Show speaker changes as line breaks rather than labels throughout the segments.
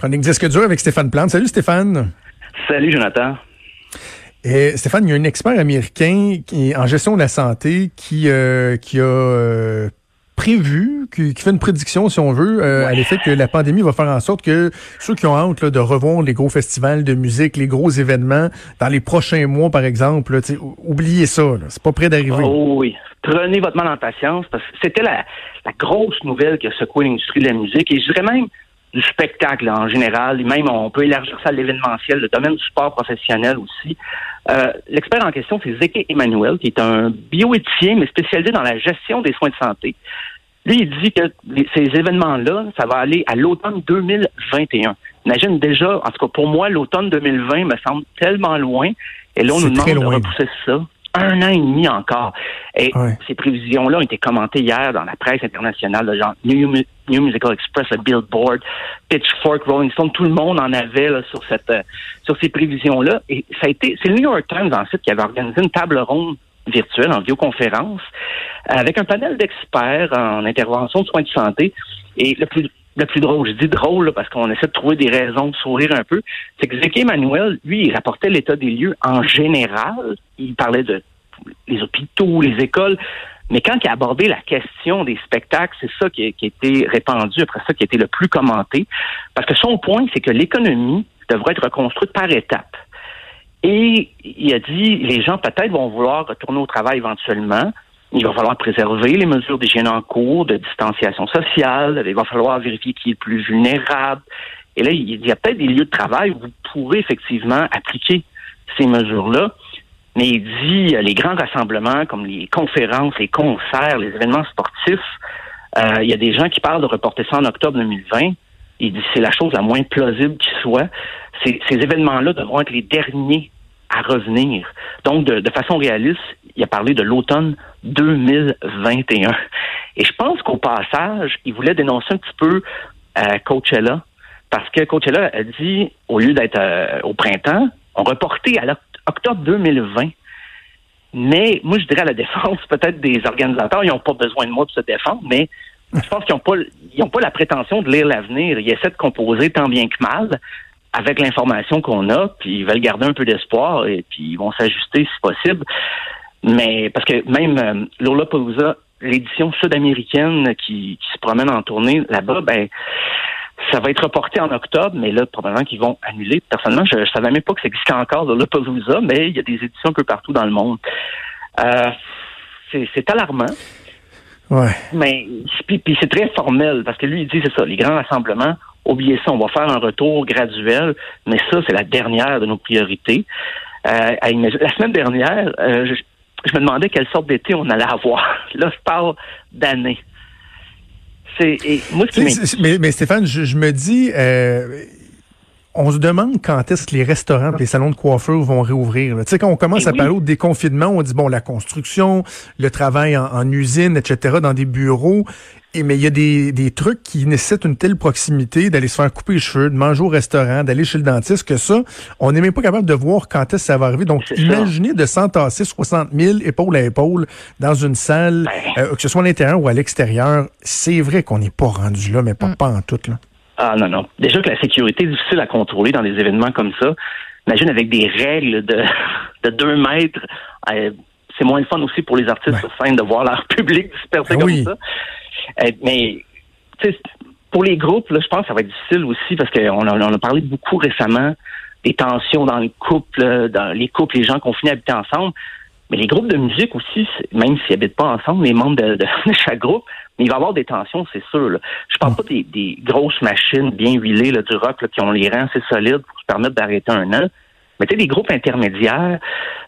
Chronique Disque dur avec Stéphane Plante. Salut Stéphane.
Salut Jonathan.
Et Stéphane, il y a un expert américain qui, en gestion de la santé qui, euh, qui a euh, prévu, qui, fait une prédiction, si on veut, euh, à l'effet que la pandémie va faire en sorte que ceux qui ont hâte de revoir les gros festivals de musique, les gros événements, dans les prochains mois, par exemple, oubliez ça. C'est pas près d'arriver.
Oh oui. Prenez votre mal en patience parce que c'était la, la grosse nouvelle qui a secoué l'industrie de la musique. Et je dirais même du spectacle en général, et même on peut élargir ça à l'événementiel, le domaine du sport professionnel aussi. Euh, l'expert en question, c'est Zeke Emmanuel, qui est un bioéthicien, mais spécialisé dans la gestion des soins de santé. Lui, il dit que ces événements-là, ça va aller à l'automne 2021. Imagine déjà, en tout cas pour moi, l'automne 2020 me semble tellement loin. Et là, on nous demande de repousser ça un an et demi encore. Et ces prévisions-là ont été commentées hier dans la presse internationale, genre New, Musical Express, le Billboard, Pitchfork, Rolling Stone, tout le monde en avait sur cette euh, sur ces prévisions-là. Et ça a été, c'est le New York Times ensuite qui avait organisé une table ronde virtuelle en vidéoconférence avec un panel d'experts en intervention de soins de santé. Et le plus le plus drôle, je dis drôle parce qu'on essaie de trouver des raisons de sourire un peu, c'est que Zeke Emmanuel, lui, il rapportait l'état des lieux en général. Il parlait de les hôpitaux, les écoles. Mais quand il a abordé la question des spectacles, c'est ça qui a, qui a, été répandu, après ça, qui a été le plus commenté. Parce que son point, c'est que l'économie devrait être reconstruite par étapes. Et il a dit, les gens peut-être vont vouloir retourner au travail éventuellement, il va falloir préserver les mesures d'hygiène en cours, de distanciation sociale. Il va falloir vérifier qui est le plus vulnérable. Et là, il y a peut-être des lieux de travail où vous pourrez effectivement appliquer ces mesures-là. Mais il dit les grands rassemblements comme les conférences, les concerts, les événements sportifs, euh, il y a des gens qui parlent de reporter ça en octobre 2020. Il dit c'est la chose la moins plausible qui soit. Ces, événements-là devront être les derniers à revenir. Donc, de façon réaliste, il a parlé de l'automne 2021. Et je pense qu'au passage, il voulait dénoncer un petit peu euh, Coachella, parce que Coachella a dit, au lieu d'être euh, au printemps, on reportait à octobre 2020. Mais moi, je dirais à la défense, peut-être des organisateurs, ils n'ont pas besoin de moi pour se défendre, mais je pense qu'ils n'ont pas, ils pas la prétention de lire l'avenir. Ils essaient de composer tant bien que mal avec l'information qu'on a, puis ils veulent garder un peu d'espoir et puis ils vont s'ajuster si possible. Mais parce que même euh, Lollapalooza, l'édition sud-américaine qui, qui, se promène en tournée là-bas, ben ça va être reporté en octobre, mais là, probablement qu'ils vont annuler. Personnellement, je ne savais même pas que ça existait encore, Lollapalooza, mais il y a des éditions un peu partout dans le monde. Euh, c'est alarmant.
Ouais.
Mais puis, c'est très formel, parce que lui, il dit, c'est ça, les grands rassemblements, oubliez ça, on va faire un retour graduel, mais ça, c'est la dernière de nos priorités. Euh, la semaine dernière, euh, je, je me demandais quelle sorte d'été on allait avoir. Là, je parle d'année. C'est, moi,
mais, mais, Stéphane, je, me dis, euh, on se demande quand est-ce que les restaurants les salons de coiffure vont réouvrir. Tu sais, quand on commence eh à parler au déconfinement, on dit, bon, la construction, le travail en, usine, etc., dans des bureaux, et, mais il y a des, des trucs qui nécessitent une telle proximité d'aller se faire couper les cheveux, de manger au restaurant, d'aller chez le dentiste, que ça, on n'est même pas capable de voir quand est-ce que ça va arriver. Donc, imaginez de s'entasser 60 000 épaules à épaules dans une salle, ben. euh, que ce soit à l'intérieur ou à l'extérieur. C'est vrai qu'on n'est pas rendu là, mais pas, mm. pas en tout. Là.
Ah non, non. Déjà que la sécurité est difficile à contrôler dans des événements comme ça. Imagine avec des règles de, de deux mètres. Euh, c'est moins le fun aussi pour les artistes sur scène de voir leur public dispersé ben comme ça. Euh, mais pour les groupes, là, je pense que ça va être difficile aussi parce qu'on a, on a parlé beaucoup récemment des tensions dans le couple, dans les couples, les gens confinés habiter ensemble. Mais les groupes de musique aussi, même s'ils habitent pas ensemble, les membres de, chaque groupe, il va y avoir des tensions, c'est sûr. Là. Je parle pas des, grosses machines bien huilées là, du rock qui ont les reins assez solides pour se permettre d'arrêter un an. Mais tu sais, des groupes intermédiaires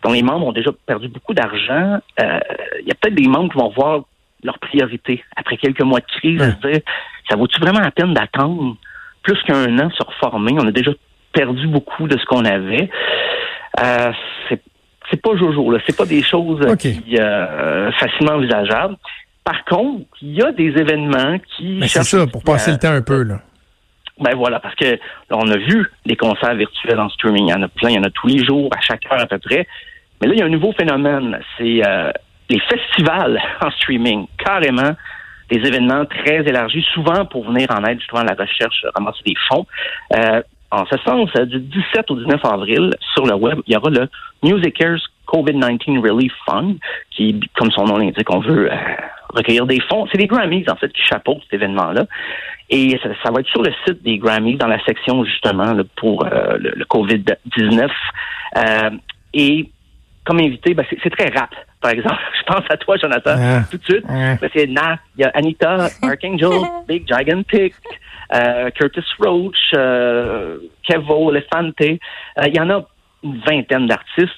dont les membres ont déjà perdu beaucoup d'argent, euh, il y a peut-être des membres qui vont voir leur priorité après quelques mois de crise, se dire, ça vaut-tu vraiment la peine d'attendre plus qu'un an sur reformer? On a déjà perdu beaucoup de ce qu'on avait. Euh, c'est c'est pas Jojo, là. C'est pas des choses qui, euh, facilement envisageables. Par contre, il y a des événements qui.
Mais c'est ça, pour passer le temps un peu, là.
Ben voilà, parce que là, on a vu des concerts virtuels en streaming. Il y en a plein, il y en a tous les jours, à chaque heure à peu près. Mais là, il y a un nouveau phénomène. C'est euh, les festivals en streaming. Carrément, des événements très élargis, souvent pour venir en aide justement à la recherche, ramasser des fonds. Euh, en ce sens, euh, du 17 au 19 avril, sur le web, il y aura le Music COVID-19 Relief Fund, qui, comme son nom l'indique, on veut euh, recueillir des fonds. C'est des Grammys, en fait, qui chapeautent cet événement-là. Et ça, va être sur le site des Grammys, dans la section, justement, pour le, le COVID-19. et comme invité, ben, c'est très rap, par exemple. Je pense à toi, Jonathan, ah. tout de suite. Ah. Ben, c'est Nas, il y a Anita, Archangel, Big Gigantic, euh, Curtis Roach, euh, Kevo, Elefante. Euh, il y en a une vingtaine d'artistes.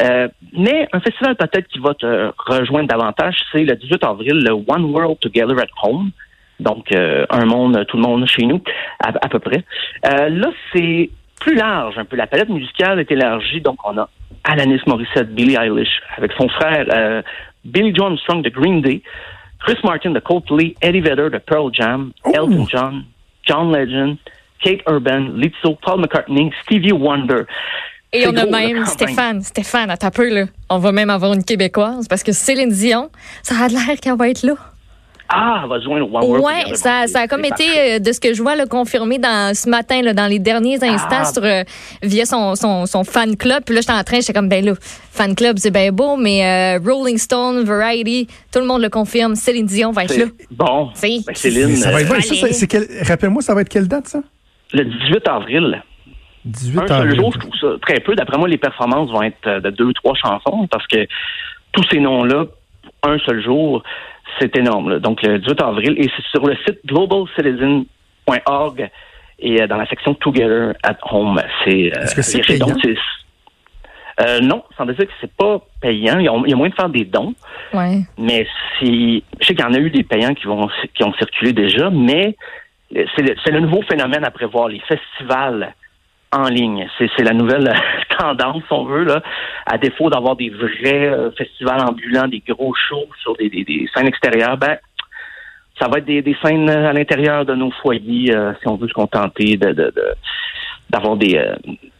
Euh, mais un festival peut-être qui va te rejoindre davantage, c'est le 18 avril, le One World Together at Home. Donc, un monde, tout le monde chez nous, à, à peu près. là, c'est plus large un peu. La palette musicale est élargie, donc on a Alanis Morissette, Billie Eilish, avec son frère euh, Billy John Strong de Green Day, Chris Martin de Coldplay, Eddie Vedder de Pearl Jam, Elton John, John Legend, Kate Urban, Lizzo, Paul McCartney, Stevie Wonder.
Et on a même Stéphane, Stéphane, à ta peu, là. On va même avoir une Québécoise parce que Céline Dion, ça a l'air qu'elle va être là.
Ah, va joindre One World.
Oui, ça, ça a comme été, euh, de ce que je vois, le confirmé dans, ce matin, là, dans les derniers ah. instants, sur, euh, via son, son, son, fan club. Puis là, j'étais en train, j'étais comme, ben là, fan club, c'est bien beau, mais euh, Rolling Stone, Variety, tout le monde le confirme. Céline Dion va être là.
Bon.
Ben,
Céline.
Ça va être, Rappelle-moi, ça va être quelle date, ça?
Le 18 avril. 18 un seul jour, je trouve ça très peu. D'après moi, les performances vont être de deux, trois chansons parce que tous ces noms-là, un seul jour, c'est énorme. Donc, le 18 avril, et c'est sur le site globalcitizen.org et euh, dans la section Together at Home.
C'est, euh, Est-ce que c'est payant?
Euh, non, sans dire que c'est pas payant. Il y, a, il y a moyen de faire des dons.
Ouais.
Mais si, je sais qu'il y en a eu des payants qui vont qui ont circulé déjà, mais c'est le, c'est le nouveau phénomène à prévoir. Les festivals en ligne. C'est la nouvelle tendance, on veut, là. À défaut d'avoir des vrais euh, festivals ambulants, des gros shows sur des, des, scènes extérieures, ben ça va être des, des scènes à l'intérieur de nos foyers, euh, si on veut se contenter de, de, d'avoir des, euh,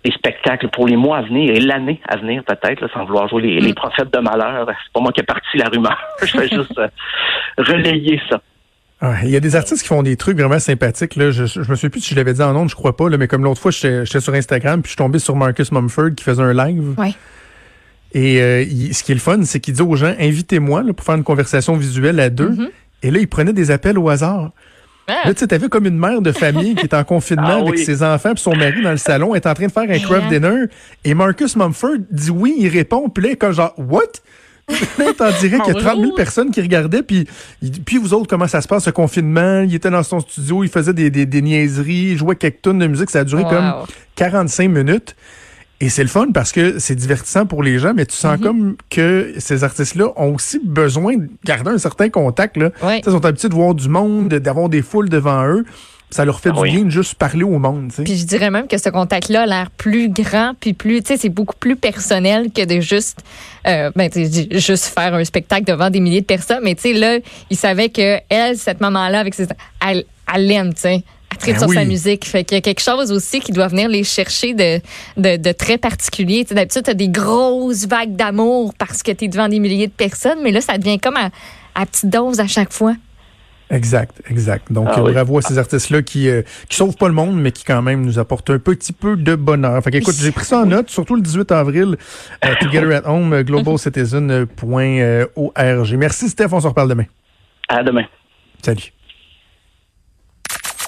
des spectacles pour les mois à venir et l'année à venir peut-être, sans vouloir jouer les, les, prophètes de malheur. C'est pas moi qui ai parti la rumeur. Je vais juste relayer ça.
Il y a des artistes qui font des trucs vraiment sympathiques. Là. Je, je me souviens plus si je l'avais dit en ondes, je crois pas, là, mais comme l'autre fois, j'étais sur Instagram, puis je suis tombé sur Marcus Mumford qui faisait un live.
Ouais.
Et euh, ce qui est le fun, c'est qu'il dit aux gens, invitez-moi pour faire une conversation visuelle à deux. Mm-hmm. Et là, il prenait des appels au hasard. Ah. Là, tu sais, comme une mère de famille qui est en confinement ah avec ses enfants puis son mari dans le salon, est en train de faire un craft dinner. Et Marcus Mumford dit oui, il répond. Puis là, comme genre, what? En dirait qu'il y a 30 000 personnes qui regardaient, puis, puis vous autres, comment ça se passe, ce confinement? Il était dans son studio, il faisait des, des, niaiseries, il jouait quelques tonnes de musique, ça a duré comme 45 minutes. Et c'est le fun parce que c'est divertissant pour les gens, mais tu sens mm-hmm. comme que ces artistes-là ont aussi besoin de garder un certain contact. Là. Ils sont habitués de voir du monde, d'avoir des foules devant eux ça leur fait ah du bien de juste parler au monde.
Puis je dirais même que ce contact-là a l'air plus grand, puis plus, tu sais, c'est beaucoup plus personnel que de juste, euh, ben, juste faire un spectacle devant des milliers de personnes. Mais tu sais, là, il savait que elle, cette maman-là, avec ses, elle, elle aime, tu sais. Ben sur sa musique. Fait qu'il y a quelque chose aussi qui doit venir les chercher de, de, de très particulier. D'habitude, tu as des grosses vagues d'amour parce que tu es devant des milliers de personnes, mais là, ça devient comme à, à petite dose à chaque fois.
Exact, exact. Donc, ah bravo à ces artistes-là qui euh, qui sauvent pas le monde, mais qui quand même nous apportent un petit peu de bonheur. Fait qu'écoute, j'ai pris ça en note, surtout le 18 avril, euh, Together at Home, euh, globalcitizen.org. Merci, Steph. On se reparle demain.
À demain.
Salut.